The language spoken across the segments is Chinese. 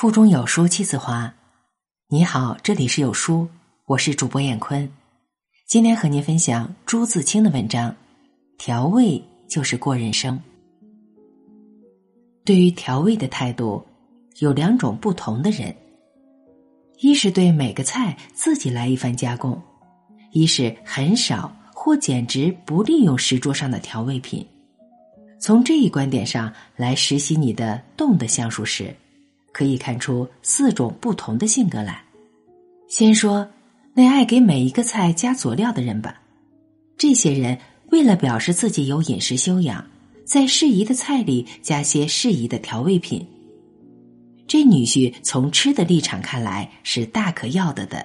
腹中有书气自华。你好，这里是有书，我是主播艳坤。今天和您分享朱自清的文章《调味就是过人生》。对于调味的态度，有两种不同的人：一是对每个菜自己来一番加工，一是很少或简直不利用食桌上的调味品。从这一观点上来实习你的动的橡树时。可以看出四种不同的性格来。先说那爱给每一个菜加佐料的人吧。这些人为了表示自己有饮食修养，在适宜的菜里加些适宜的调味品。这女婿从吃的立场看来是大可要得的，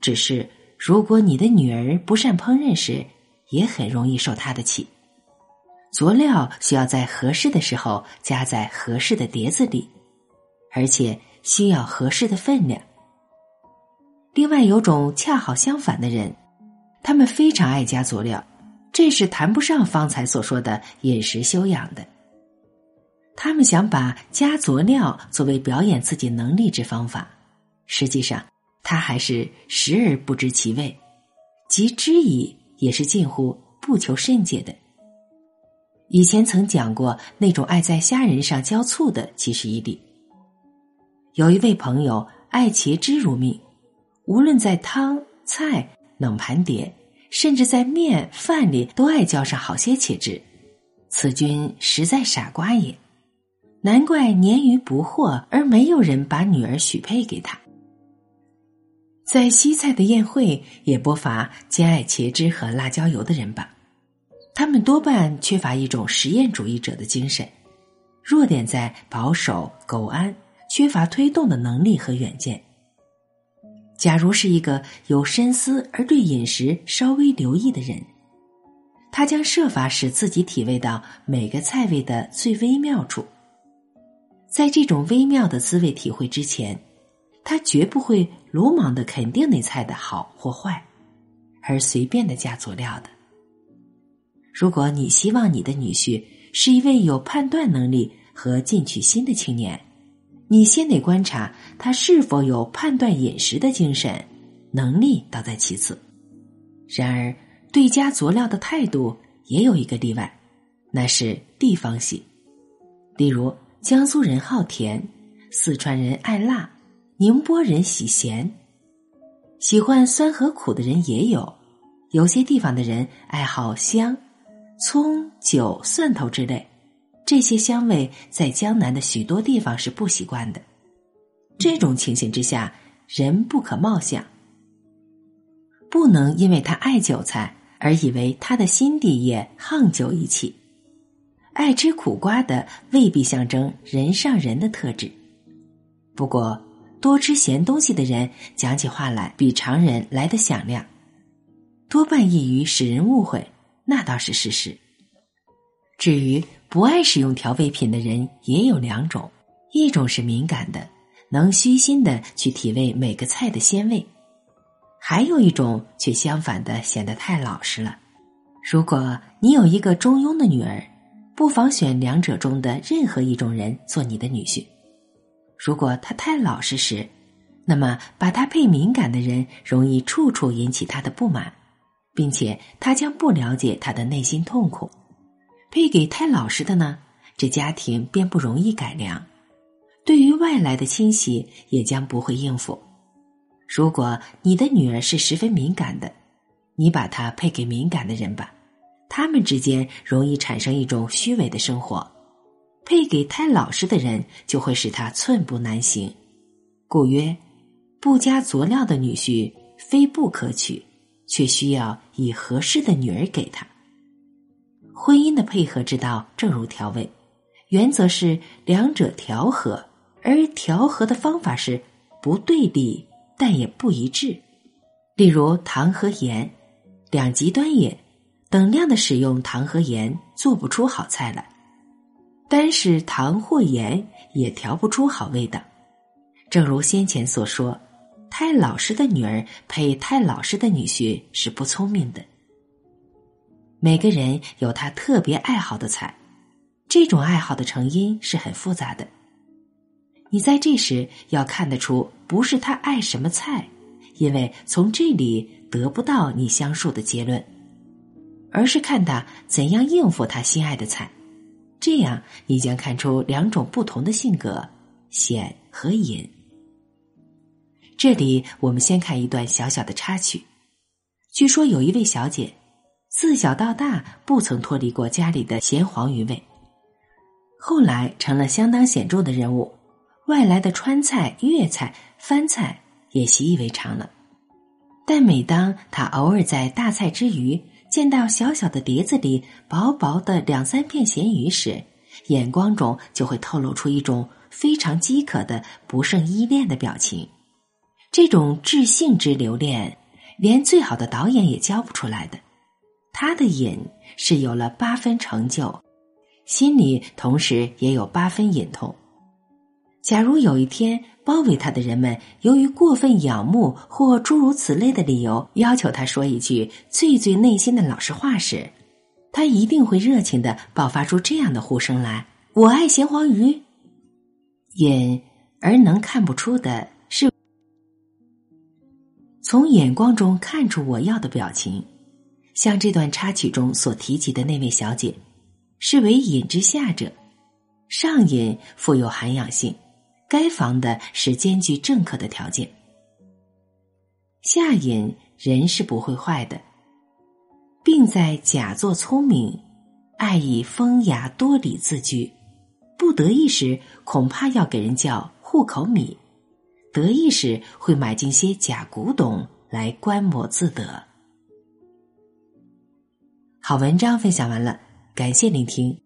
只是如果你的女儿不善烹饪时，也很容易受他的气。佐料需要在合适的时候加在合适的碟子里。而且需要合适的分量。另外，有种恰好相反的人，他们非常爱加佐料，这是谈不上方才所说的饮食修养的。他们想把加佐料作为表演自己能力之方法，实际上他还是食而不知其味，即知矣也是近乎不求甚解的。以前曾讲过，那种爱在虾仁上浇醋的，即是一例。有一位朋友爱茄汁如命，无论在汤菜、冷盘碟，甚至在面饭里，都爱浇上好些茄汁。此君实在傻瓜也，难怪年逾不惑而没有人把女儿许配给他。在西菜的宴会，也不乏兼爱茄汁和辣椒油的人吧？他们多半缺乏一种实验主义者的精神，弱点在保守苟安。缺乏推动的能力和远见。假如是一个有深思而对饮食稍微留意的人，他将设法使自己体味到每个菜味的最微妙处。在这种微妙的滋味体会之前，他绝不会鲁莽的肯定那菜的好或坏，而随便的加佐料的。如果你希望你的女婿是一位有判断能力和进取心的青年，你先得观察他是否有判断饮食的精神，能力倒在其次。然而，对加佐料的态度也有一个例外，那是地方性。例如，江苏人好甜，四川人爱辣，宁波人喜咸，喜欢酸和苦的人也有。有些地方的人爱好香，葱、酒、蒜头之类。这些香味在江南的许多地方是不习惯的。这种情形之下，人不可貌相，不能因为他爱韭菜而以为他的心地也横酒一气。爱吃苦瓜的未必象征人上人的特质。不过，多吃咸东西的人讲起话来比常人来得响亮，多半易于使人误会，那倒是事实。至于不爱使用调味品的人，也有两种：一种是敏感的，能虚心的去体味每个菜的鲜味；还有一种却相反的，显得太老实了。如果你有一个中庸的女儿，不妨选两者中的任何一种人做你的女婿。如果他太老实时，那么把他配敏感的人，容易处处引起他的不满，并且他将不了解他的内心痛苦。配给太老实的呢，这家庭便不容易改良；对于外来的亲戚，也将不会应付。如果你的女儿是十分敏感的，你把她配给敏感的人吧，他们之间容易产生一种虚伪的生活；配给太老实的人，就会使她寸步难行。故曰：不加佐料的女婿非不可取，却需要以合适的女儿给他。婚姻的配合之道，正如调味，原则是两者调和，而调和的方法是不对立，但也不一致。例如糖和盐，两极端也，等量的使用糖和盐，做不出好菜来；单是糖或盐，也调不出好味道。正如先前所说，太老实的女儿配太老实的女婿是不聪明的。每个人有他特别爱好的菜，这种爱好的成因是很复杂的。你在这时要看得出，不是他爱什么菜，因为从这里得不到你相述的结论，而是看他怎样应付他心爱的菜。这样，你将看出两种不同的性格：显和隐。这里，我们先看一段小小的插曲。据说有一位小姐，自小到大不曾脱离过家里的咸黄鱼味，后来成了相当显著的人物。外来的川菜、粤菜、番菜也习以为常了。但每当他偶尔在大菜之余，见到小小的碟子里薄薄的两三片咸鱼时，眼光中就会透露出一种非常饥渴的不胜依恋的表情。这种至性之留恋，连最好的导演也教不出来的。他的瘾是有了八分成就，心里同时也有八分隐痛。假如有一天，包围他的人们由于过分仰慕或诸如此类的理由，要求他说一句最最内心的老实话时，他一定会热情的爆发出这样的呼声来：“我爱咸黄鱼。”隐而能看不出的是，从眼光中看出我要的表情，像这段插曲中所提及的那位小姐，是为隐之下者，上隐富有涵养性。该防的是兼具正客的条件。下隐人是不会坏的，并在假作聪明，爱以风雅多礼自居。不得意时，恐怕要给人叫户口米；得意时，会买进些假古董来观摩自得。好文章分享完了，感谢聆听。